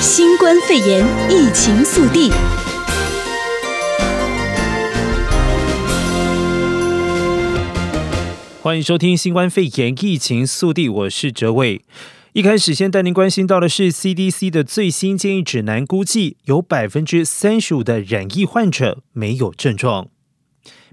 新冠肺炎疫情速递，欢迎收听新冠肺炎疫情速递，我是哲伟。一开始先带您关心到的是 CDC 的最新建议指南，估计有百分之三十五的染疫患者没有症状。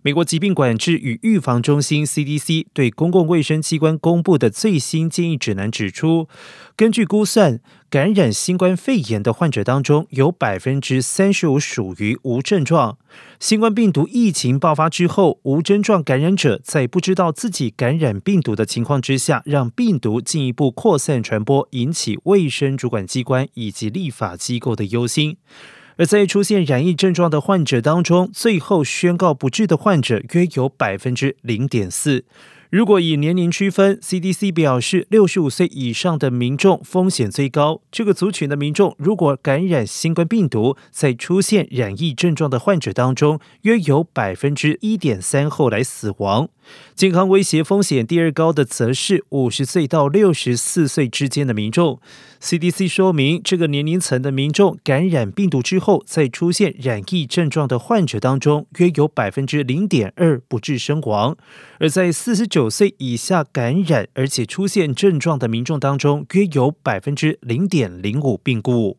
美国疾病管制与预防中心 （CDC） 对公共卫生机关公布的最新建议指南指出，根据估算，感染新冠肺炎的患者当中，有百分之三十五属于无症状。新冠病毒疫情爆发之后，无症状感染者在不知道自己感染病毒的情况之下，让病毒进一步扩散传播，引起卫生主管机关以及立法机构的忧心。而在出现染疫症状的患者当中，最后宣告不治的患者约有百分之零点四。如果以年龄区分，CDC 表示，六十五岁以上的民众风险最高。这个族群的民众如果感染新冠病毒，在出现染疫症状的患者当中，约有百分之一点三后来死亡。健康威胁风险第二高的，则是五十岁到六十四岁之间的民众。CDC 说明，这个年龄层的民众感染病毒之后，在出现染疫症状的患者当中，约有百分之零点二不治身亡。而在四十九岁以下感染而且出现症状的民众当中，约有百分之零点零五病故。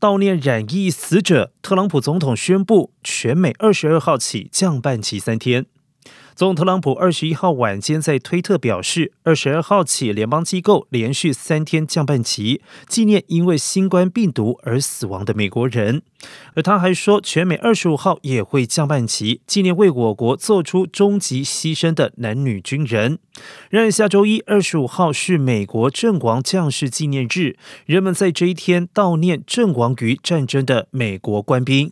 悼念染疫死者，特朗普总统宣布，全美二十二号起降半旗三天。总统特朗普二十一号晚间在推特表示，二十二号起，联邦机构连续三天降半旗，纪念因为新冠病毒而死亡的美国人。而他还说，全美二十五号也会降半旗，纪念为我国做出终极牺牲的男女军人。然而，下周一二十五号是美国阵亡将士纪念日，人们在这一天悼念阵亡于战争的美国官兵。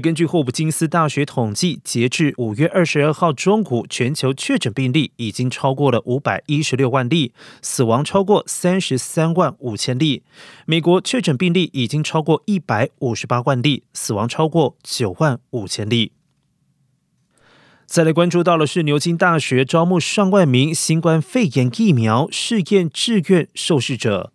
根据霍普金斯大学统计，截至五月二十二号中午，全球确诊病例已经超过了五百一十六万例，死亡超过三十三万五千例。美国确诊病例已经超过一百五十八万例，死亡超过九万五千例。再来关注到的是，牛津大学招募上万名新冠肺炎疫苗试验志愿受试者。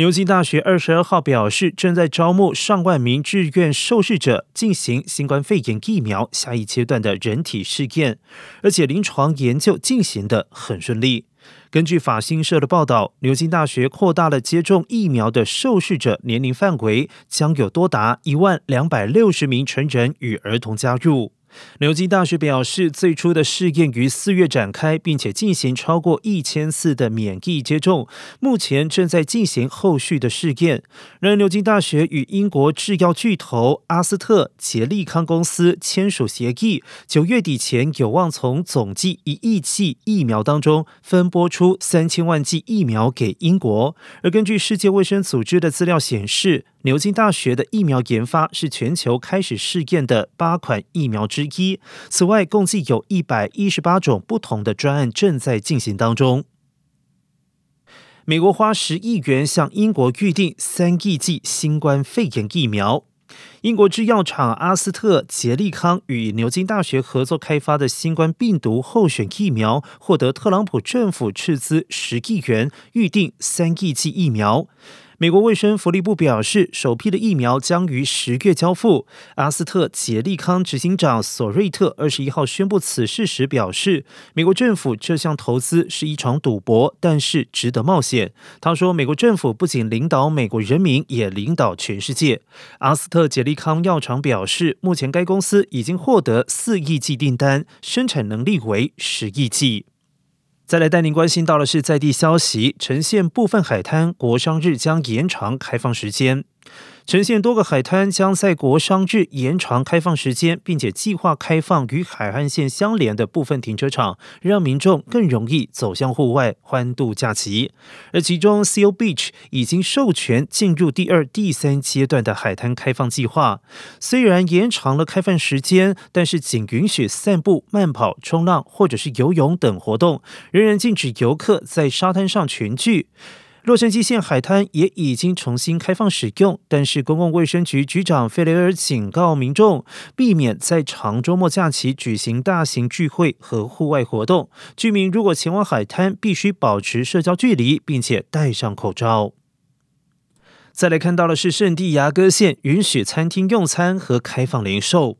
牛津大学二十二号表示，正在招募上万名志愿受试者进行新冠肺炎疫苗下一阶段的人体试验，而且临床研究进行得很顺利。根据法新社的报道，牛津大学扩大了接种疫苗的受试者年龄范围，将有多达一万两百六十名成人与儿童加入。牛津大学表示，最初的试验于四月展开，并且进行超过一千次的免疫接种，目前正在进行后续的试验。然而，牛津大学与英国制药巨头阿斯特捷利康公司签署协议，九月底前有望从总计一亿剂疫苗当中分拨出三千万剂疫苗给英国。而根据世界卫生组织的资料显示，牛津大学的疫苗研发是全球开始试验的八款疫苗之之一。此外，共计有一百一十八种不同的专案正在进行当中。美国花十亿元向英国预定三亿剂新冠肺炎疫苗。英国制药厂阿斯特捷利康与牛津大学合作开发的新冠病毒候选疫苗，获得特朗普政府斥资十亿元预定三亿剂疫苗。美国卫生福利部表示，首批的疫苗将于十月交付。阿斯特捷利康执行长索瑞特二十一号宣布此事时表示，美国政府这项投资是一场赌博，但是值得冒险。他说，美国政府不仅领导美国人民，也领导全世界。阿斯特捷利康药厂表示，目前该公司已经获得四亿剂订单，生产能力为十亿剂。再来带您关心到的是在地消息，呈现部分海滩国商日将延长开放时间。橙县多个海滩将在国商日延长开放时间，并且计划开放与海岸线相连的部分停车场，让民众更容易走向户外欢度假期。而其中，Seal Beach 已经授权进入第二、第三阶段的海滩开放计划。虽然延长了开放时间，但是仅允许散步、慢跑、冲浪或者是游泳等活动，仍然禁止游客在沙滩上群聚。洛杉矶县海滩也已经重新开放使用，但是公共卫生局局长费雷尔警告民众，避免在长周末假期举行大型聚会和户外活动。居民如果前往海滩，必须保持社交距离，并且戴上口罩。再来看到的是圣地牙哥县允许餐厅用餐和开放零售。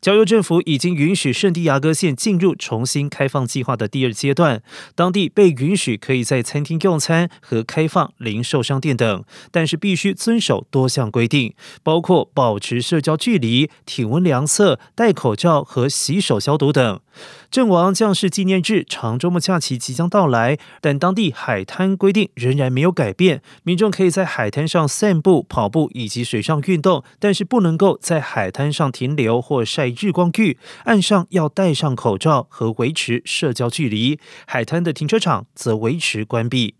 交由政府已经允许圣地亚哥县进入重新开放计划的第二阶段，当地被允许可以在餐厅用餐和开放零售商店等，但是必须遵守多项规定，包括保持社交距离、体温量测、戴口罩和洗手消毒等。阵亡将士纪念日长周末假期即将到来，但当地海滩规定仍然没有改变。民众可以在海滩上散步、跑步以及水上运动，但是不能够在海滩上停留或晒日光浴。岸上要戴上口罩和维持社交距离。海滩的停车场则维持关闭。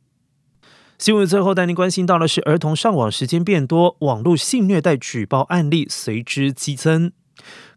新闻最后带您关心到的是，儿童上网时间变多，网络性虐待举报案例随之激增。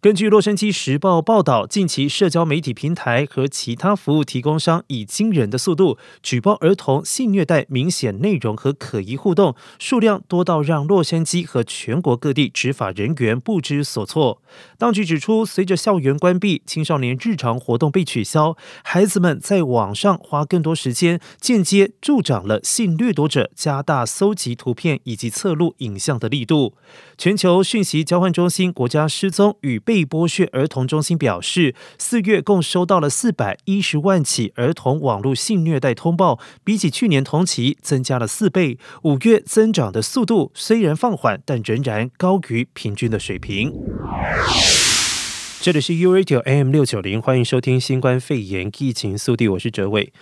根据《洛杉矶时报》报道，近期社交媒体平台和其他服务提供商以惊人的速度举报儿童性虐待明显内容和可疑互动，数量多到让洛杉矶和全国各地执法人员不知所措。当局指出，随着校园关闭，青少年日常活动被取消，孩子们在网上花更多时间，间接助长了性掠夺者加大搜集图片以及侧录影像的力度。全球讯息交换中心国家失踪与被被剥削儿童中心表示，四月共收到了四百一十万起儿童网络性虐待通报，比起去年同期增加了四倍。五月增长的速度虽然放缓，但仍然高于平均的水平。这里是 U Radio AM 六九零，欢迎收听新冠肺炎疫情速递，我是哲伟。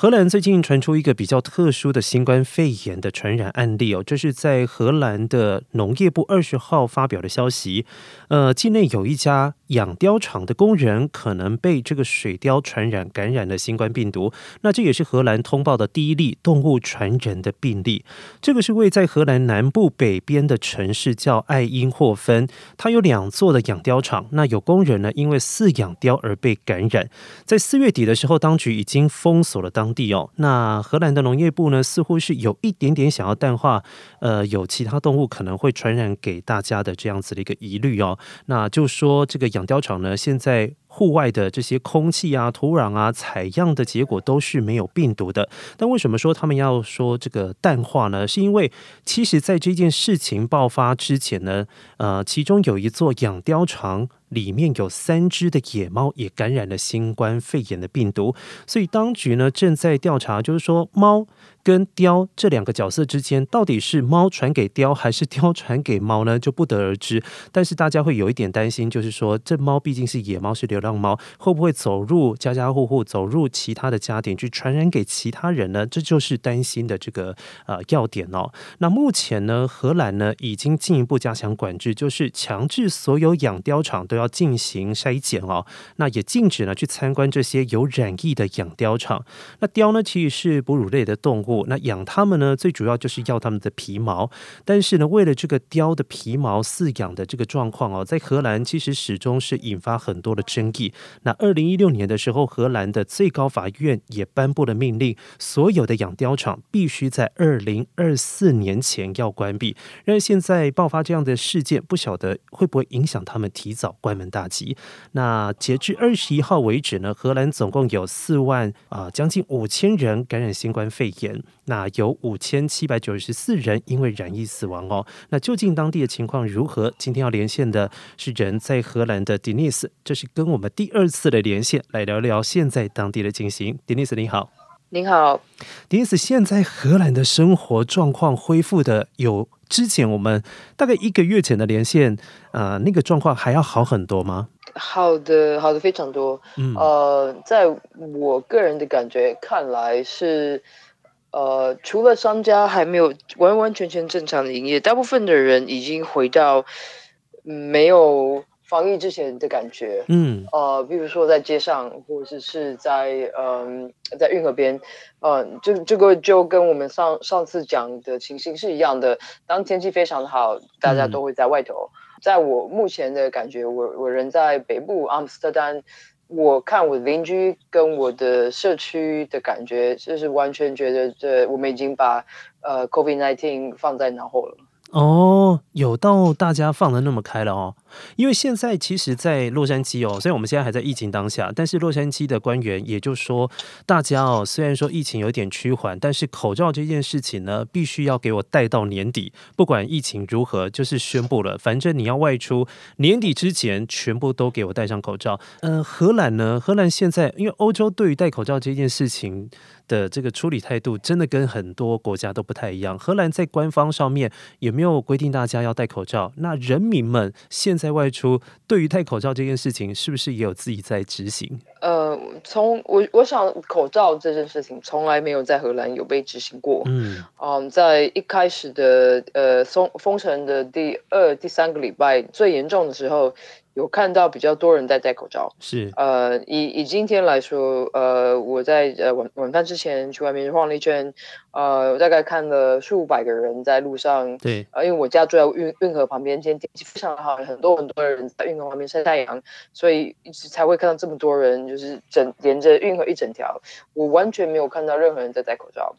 荷兰最近传出一个比较特殊的新冠肺炎的传染案例哦，这是在荷兰的农业部二十号发表的消息。呃，境内有一家养貂场的工人可能被这个水貂传染感染了新冠病毒。那这也是荷兰通报的第一例动物传人的病例。这个是位在荷兰南部北边的城市叫艾因霍芬，它有两座的养貂场。那有工人呢，因为饲养貂而被感染。在四月底的时候，当局已经封锁了当。地哦，那荷兰的农业部呢，似乎是有一点点想要淡化，呃，有其他动物可能会传染给大家的这样子的一个疑虑哦。那就说这个养貂场呢，现在。户外的这些空气啊、土壤啊，采样的结果都是没有病毒的。但为什么说他们要说这个淡化呢？是因为其实在这件事情爆发之前呢，呃，其中有一座养貂场里面有三只的野猫也感染了新冠肺炎的病毒，所以当局呢正在调查，就是说猫。跟貂这两个角色之间，到底是猫传给貂，还是貂传给猫呢？就不得而知。但是大家会有一点担心，就是说，这猫毕竟是野猫，是流浪猫，会不会走入家家户户，走入其他的家庭去传染给其他人呢？这就是担心的这个呃要点哦。那目前呢，荷兰呢已经进一步加强管制，就是强制所有养貂场都要进行筛检哦。那也禁止呢去参观这些有染疫的养貂场。那貂呢，其实是哺乳类的动物。那养它们呢，最主要就是要它们的皮毛。但是呢，为了这个貂的皮毛饲养的这个状况哦，在荷兰其实始终是引发很多的争议。那二零一六年的时候，荷兰的最高法院也颁布了命令，所有的养貂场必须在二零二四年前要关闭。然而现在爆发这样的事件，不晓得会不会影响他们提早关门大吉。那截至二十一号为止呢，荷兰总共有四万啊，将近五千人感染新冠肺炎。那有五千七百九十四人因为染疫死亡哦。那究竟当地的情况如何？今天要连线的是人在荷兰的 Denise，这是跟我们第二次的连线，来聊聊现在当地的情形。Denise 你好，您好，Denise，现在荷兰的生活状况恢复的有之前我们大概一个月前的连线，呃，那个状况还要好很多吗？好的，好的非常多。嗯，呃，在我个人的感觉看来是。呃，除了商家还没有完完全全正常的营业，大部分的人已经回到没有防疫之前的感觉。嗯，呃，比如说在街上，或者是在嗯、呃，在运河边，嗯、呃，这这个就跟我们上上次讲的情形是一样的。当天气非常的好，大家都会在外头。嗯、在我目前的感觉，我我人在北部阿姆斯特丹。我看我邻居跟我的社区的感觉，就是完全觉得这我们已经把呃 COVID nineteen 放在脑后了。哦，有到大家放的那么开了哦。因为现在其实，在洛杉矶哦，虽然我们现在还在疫情当下，但是洛杉矶的官员也就说，大家哦，虽然说疫情有点趋缓，但是口罩这件事情呢，必须要给我带到年底，不管疫情如何，就是宣布了，反正你要外出，年底之前全部都给我戴上口罩。呃，荷兰呢？荷兰现在因为欧洲对于戴口罩这件事情的这个处理态度，真的跟很多国家都不太一样。荷兰在官方上面有没有规定大家要戴口罩？那人民们现在外出，对于戴口罩这件事情，是不是也有自己在执行？呃，从我我想，口罩这件事情从来没有在荷兰有被执行过。嗯，嗯，在一开始的呃封封城的第二、第三个礼拜最严重的时候。有看到比较多人在戴口罩，是。呃，以以今天来说，呃，我在呃晚晚饭之前去外面晃了一圈，呃，我大概看了数百个人在路上，对，呃，因为我家住在运运河旁边，今天天气非常好，很多很多人在运河旁边晒太阳，所以一直才会看到这么多人，就是整连着运河一整条，我完全没有看到任何人在戴口罩。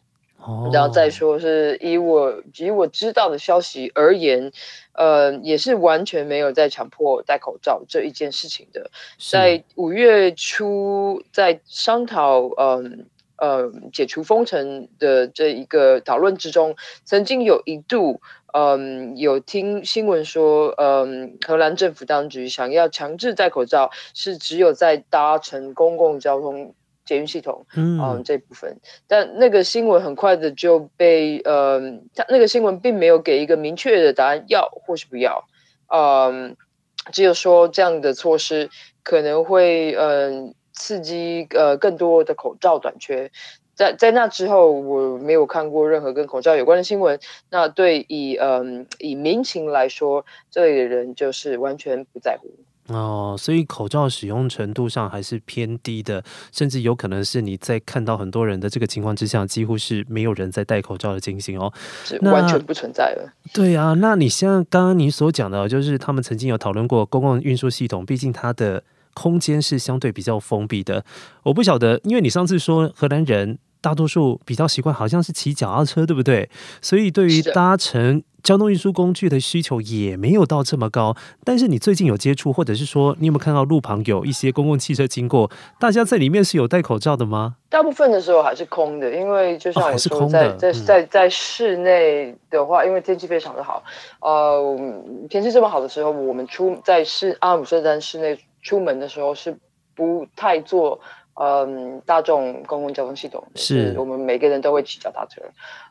然后再说是以我以我知道的消息而言，呃，也是完全没有在强迫戴口罩这一件事情的。在五月初，在商讨嗯呃，呃解除封城的这一个讨论之中，曾经有一度嗯、呃、有听新闻说，嗯、呃、荷兰政府当局想要强制戴口罩，是只有在搭乘公共交通。捷运系统，嗯，嗯，这部分，但那个新闻很快的就被，呃，他那个新闻并没有给一个明确的答案，要或是不要，嗯，只有说这样的措施可能会，嗯、呃，刺激呃更多的口罩短缺，在在那之后，我没有看过任何跟口罩有关的新闻。那对以，嗯、呃，以民情来说，这里的人就是完全不在乎。哦，所以口罩使用程度上还是偏低的，甚至有可能是你在看到很多人的这个情况之下，几乎是没有人在戴口罩的情形哦，是完全不存在了。对啊，那你像刚刚你所讲的，就是他们曾经有讨论过公共运输系统，毕竟它的空间是相对比较封闭的。我不晓得，因为你上次说荷兰人大多数比较习惯，好像是骑脚踏车，对不对？所以对于搭乘。交通运输工具的需求也没有到这么高，但是你最近有接触，或者是说你有没有看到路旁有一些公共汽车经过？大家在里面是有戴口罩的吗？大部分的时候还是空的，因为就像我说，在在在在室内的话，因为天气非常的好，呃，天气这么好的时候，我们出在室阿姆斯特丹室内出门的时候是不太坐嗯大众公共交通系统，是我们每个人都会骑脚踏车。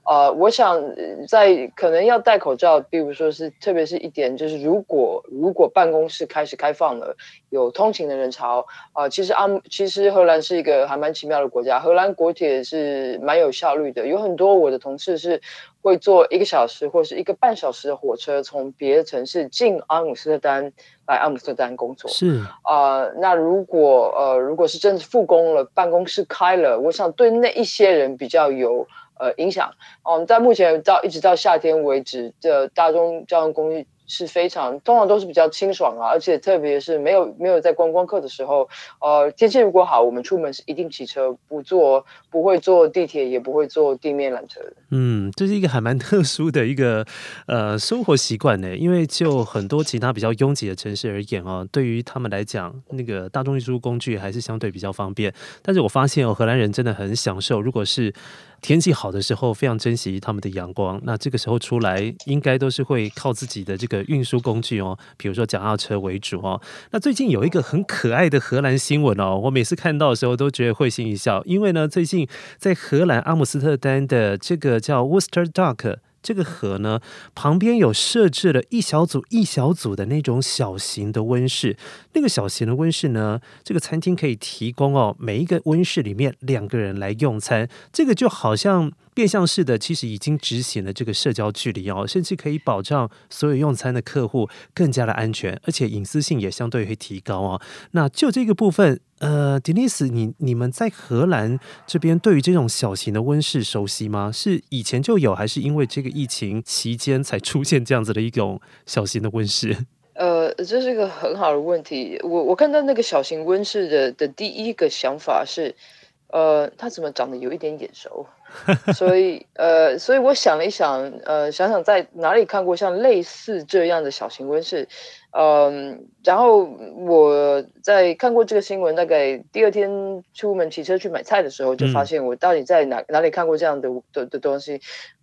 呃，我想在可能要戴口罩，比如说是，特别是一点，就是如果如果办公室开始开放了，有通勤的人潮，啊、呃，其实阿其实荷兰是一个还蛮奇妙的国家，荷兰国铁是蛮有效率的，有很多我的同事是会坐一个小时或是一个半小时的火车，从别的城市进阿姆斯特丹来阿姆斯特丹工作。是啊、呃，那如果呃如果是真的复工了，办公室开了，我想对那一些人比较有。呃，影响，嗯，在目前到一直到夏天为止的大众交通工具是非常，通常都是比较清爽啊，而且特别是没有没有在观光客的时候，呃，天气如果好，我们出门是一定骑车，不坐不会坐地铁，也不会坐地面缆车。嗯，这是一个还蛮 特殊的一个呃生活习惯呢，因为就很多其他比较拥挤的城市而言哦，对于他们来讲，那个大众运输工具还是相对比较方便。但是我发现哦，荷兰人真的很享受，如果是天气好的时候，非常珍惜他们的阳光。那这个时候出来，应该都是会靠自己的这个运输工具哦，比如说脚踏车为主哦。那最近有一个很可爱的荷兰新闻哦，我每次看到的时候都觉得会心一笑，因为呢，最近在荷兰阿姆斯特丹的这个叫 Worcester Dock。这个河呢，旁边有设置了一小组一小组的那种小型的温室。那个小型的温室呢，这个餐厅可以提供哦，每一个温室里面两个人来用餐。这个就好像。变相式的，其实已经执行了这个社交距离哦，甚至可以保障所有用餐的客户更加的安全，而且隐私性也相对会提高哦。那就这个部分，呃迪尼斯你你们在荷兰这边对于这种小型的温室熟悉吗？是以前就有，还是因为这个疫情期间才出现这样子的一种小型的温室？呃，这是一个很好的问题。我我看到那个小型温室的的第一个想法是。呃，它怎么长得有一点眼熟？所以呃，所以我想了一想，呃，想想在哪里看过像类似这样的小型温室，嗯，然后我在看过这个新闻，大概第二天出门骑车去买菜的时候，就发现我到底在哪哪里看过这样的的的东西。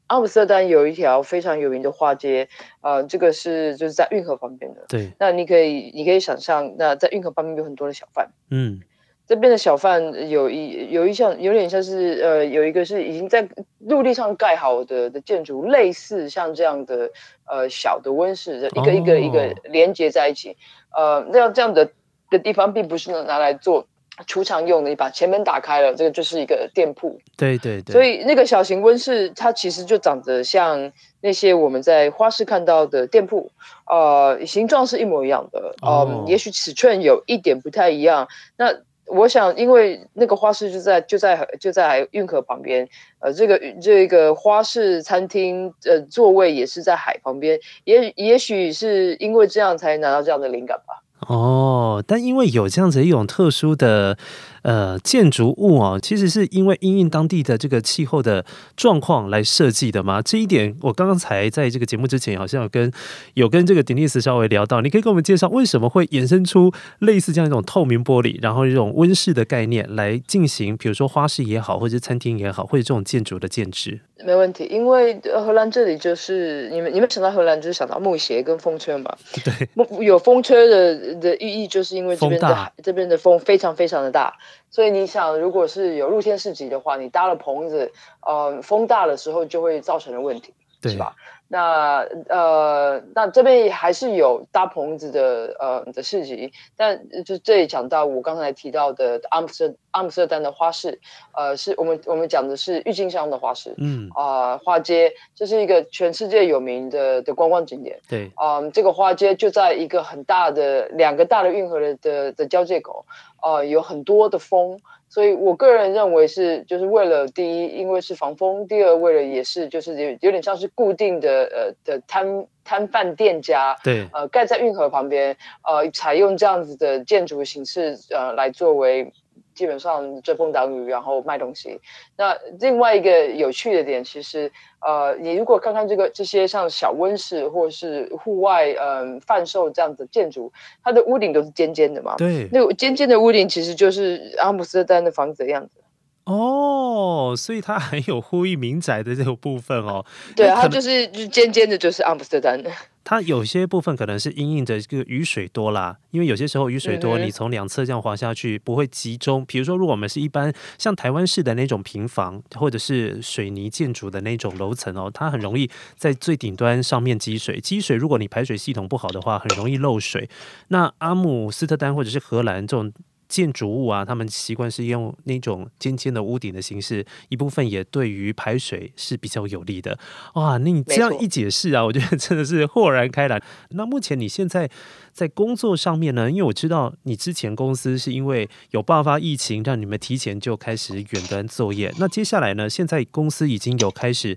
阿姆斯特丹有一条非常有名的花街，呃，这个是就是在运河旁边的。对，那你可以你可以想象，那在运河旁边有很多的小贩。嗯。这边的小贩有一有一项有点像是呃有一个是已经在陆地上盖好的的建筑，类似像这样的呃小的温室，一个一个一个连接在一起。哦、呃，那这样的的地方并不是拿来做储藏用的，你把前门打开了，这个就是一个店铺。对对对。所以那个小型温室它其实就长得像那些我们在花市看到的店铺，呃，形状是一模一样的，嗯、呃，也许尺寸有一点不太一样。那我想，因为那个花市就在就在就在运河旁边，呃，这个这个花式餐厅呃座位也是在海旁边，也也许是因为这样才拿到这样的灵感吧。哦，但因为有这样子一种特殊的。呃，建筑物哦，其实是因为因应当地的这个气候的状况来设计的吗？这一点我刚刚才在这个节目之前好像有跟有跟这个 Denise 稍微聊到，你可以给我们介绍为什么会衍生出类似这样一种透明玻璃，然后一种温室的概念来进行，比如说花市也好，或者是餐厅也好，或者这种建筑的建制。没问题，因为荷兰这里就是你们你们想到荷兰就是想到木鞋跟风车嘛，对，有风车的的寓意就是因为这边的这边的风非常非常的大。所以你想，如果是有露天市集的话，你搭了棚子，呃，风大的时候就会造成的问题，对吧？那呃，那这边还是有搭棚子的呃的市集，但就这里讲到我刚才提到的阿姆斯阿姆斯特丹的花市，呃，是我们我们讲的是郁金香的花市，嗯啊、呃，花街，这是一个全世界有名的的观光景点，对，啊、呃，这个花街就在一个很大的两个大的运河的的的交界口。呃，有很多的风，所以我个人认为是，就是为了第一，因为是防风；第二，为了也是就是有有点像是固定的呃的摊摊贩店家，对，呃，盖在运河旁边，呃，采用这样子的建筑形式，呃，来作为。基本上遮风挡雨，然后卖东西。那另外一个有趣的点，其实呃，你如果看看这个这些像小温室或者是户外嗯、呃、贩售这样的建筑，它的屋顶都是尖尖的嘛。对，那个尖尖的屋顶其实就是阿姆斯特丹的房子的样子。哦，所以它很有呼应民宅的这个部分哦。对，它就是就尖尖的，就是阿姆斯特丹的。它有些部分可能是因应着这个雨水多啦，因为有些时候雨水多，你从两侧这样滑下去不会集中。比如说，如果我们是一般像台湾式的那种平房，或者是水泥建筑的那种楼层哦，它很容易在最顶端上面积水。积水，如果你排水系统不好的话，很容易漏水。那阿姆斯特丹或者是荷兰这种。建筑物啊，他们习惯是用那种尖尖的屋顶的形式，一部分也对于排水是比较有利的。哇，那你这样一解释啊，我觉得真的是豁然开朗。那目前你现在在工作上面呢？因为我知道你之前公司是因为有爆发疫情，让你们提前就开始远端作业。那接下来呢？现在公司已经有开始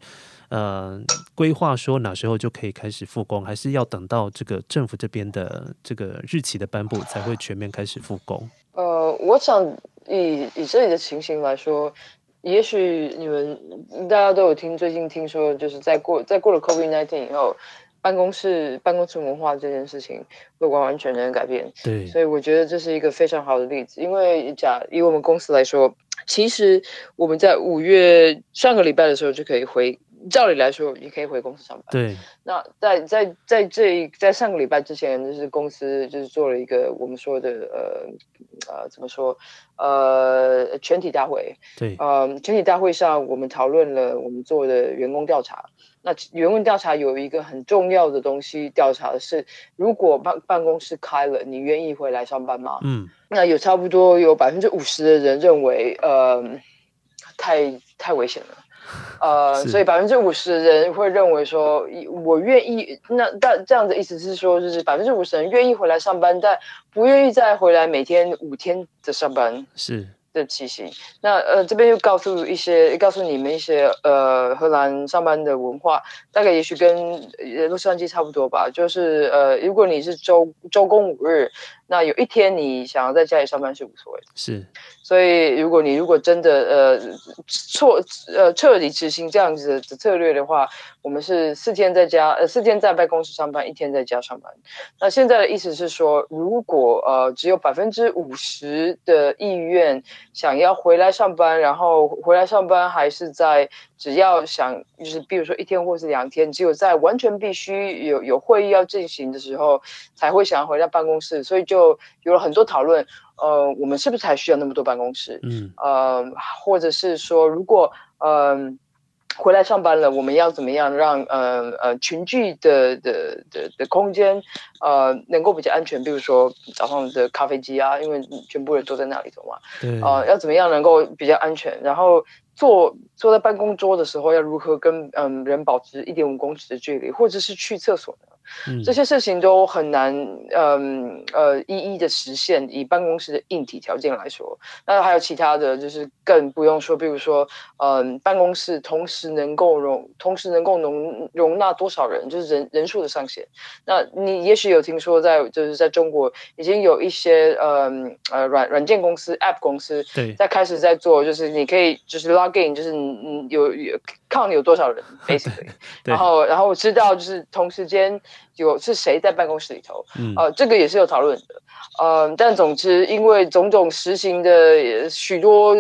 呃规划说哪时候就可以开始复工，还是要等到这个政府这边的这个日期的颁布才会全面开始复工？呃，我想以以这里的情形来说，也许你们大家都有听，最近听说就是在过在过了 COVID nineteen 以后，办公室办公室文化这件事情会完完全全改变。对，所以我觉得这是一个非常好的例子。因为假以我们公司来说，其实我们在五月上个礼拜的时候就可以回。照理来说，你可以回公司上班。对。那在在在这一在上个礼拜之前，就是公司就是做了一个我们说的呃呃怎么说呃全体大会。对。呃，全体大会上，我们讨论了我们做的员工调查。那员工调查有一个很重要的东西，调查的是如果办办公室开了，你愿意回来上班吗？嗯。那有差不多有百分之五十的人认为，呃，太太危险了。呃，所以百分之五十的人会认为说，我愿意。那但这样的意思是说，就是百分之五十人愿意回来上班，但不愿意再回来每天五天的上班。是。的情形，那呃这边又告诉一些，告诉你们一些呃荷兰上班的文化，大概也许跟洛杉矶差不多吧。就是呃如果你是周周公五日，那有一天你想要在家里上班是无所谓的。是，所以如果你如果真的呃错呃彻底执行这样子的策略的话，我们是四天在家呃四天在办公室上班，一天在家上班。那现在的意思是说，如果呃只有百分之五十的意愿想要回来上班，然后回来上班还是在只要想就是比如说一天或是两天，只有在完全必须有有会议要进行的时候才会想要回到办公室，所以就有了很多讨论。呃，我们是不是还需要那么多办公室？嗯，呃，或者是说，如果嗯、呃、回来上班了，我们要怎么样让呃呃群聚的的的的空间呃能够比较安全？比如说早上的咖啡机啊，因为全部人坐在那里头嘛。对。呃，要怎么样能够比较安全？然后坐坐在办公桌的时候，要如何跟嗯、呃、人保持一点五公尺的距离，或者是去厕所呢？嗯、这些事情都很难，嗯呃，一一的实现。以办公室的硬体条件来说，那还有其他的就是更不用说，比如说，嗯，办公室同时能够容，同时能够容容纳多少人，就是人人数的上限。那你也许有听说在，在就是在中国已经有一些，嗯呃软软件公司、App 公司在开始在做，就是你可以就是 log in，就是嗯有有看你有多少人，basically，然后然后我知道就是同时间。有是谁在办公室里头？嗯，呃，这个也是有讨论的，呃，但总之，因为种种实行的许多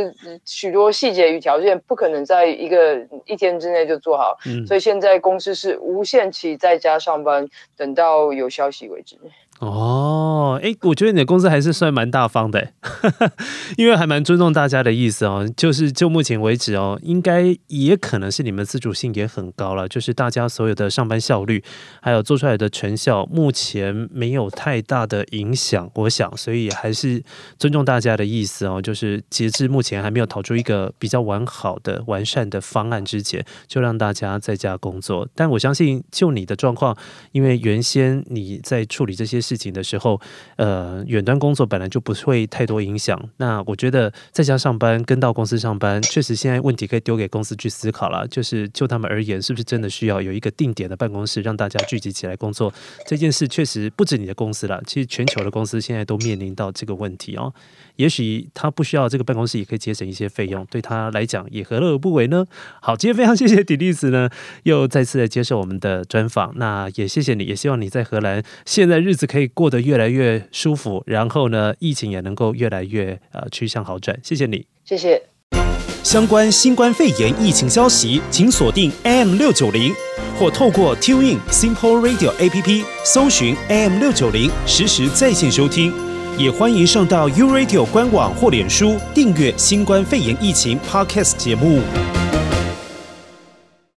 许多细节与条件，不可能在一个一天之内就做好，嗯，所以现在公司是无限期在家上班，等到有消息为止。哦，哎，我觉得你的公司还是算蛮大方的，因为还蛮尊重大家的意思哦。就是就目前为止哦，应该也可能是你们自主性也很高了，就是大家所有的上班效率，还有做出来的成效，目前没有太大的影响。我想，所以还是尊重大家的意思哦。就是截至目前还没有讨出一个比较完好的、完善的方案之前，就让大家在家工作。但我相信，就你的状况，因为原先你在处理这些事。情的时候，呃，远端工作本来就不会太多影响。那我觉得在家上班跟到公司上班，确实现在问题可以丢给公司去思考了。就是就他们而言，是不是真的需要有一个定点的办公室，让大家聚集起来工作？这件事确实不止你的公司了，其实全球的公司现在都面临到这个问题哦。也许他不需要这个办公室，也可以节省一些费用，对他来讲也何乐而不为呢？好，今天非常谢谢迪丽斯呢，又再次来接受我们的专访。那也谢谢你，也希望你在荷兰现在日子可以以过得越来越舒服，然后呢，疫情也能够越来越呃趋向好转。谢谢你，谢谢。相关新冠肺炎疫情消息，请锁定 AM 六九零，或透过 TuneIn Simple Radio APP 搜寻 AM 六九零，实时在线收听。也欢迎上到 U Radio 官网或脸书订阅新冠肺炎疫情 Podcast 节目。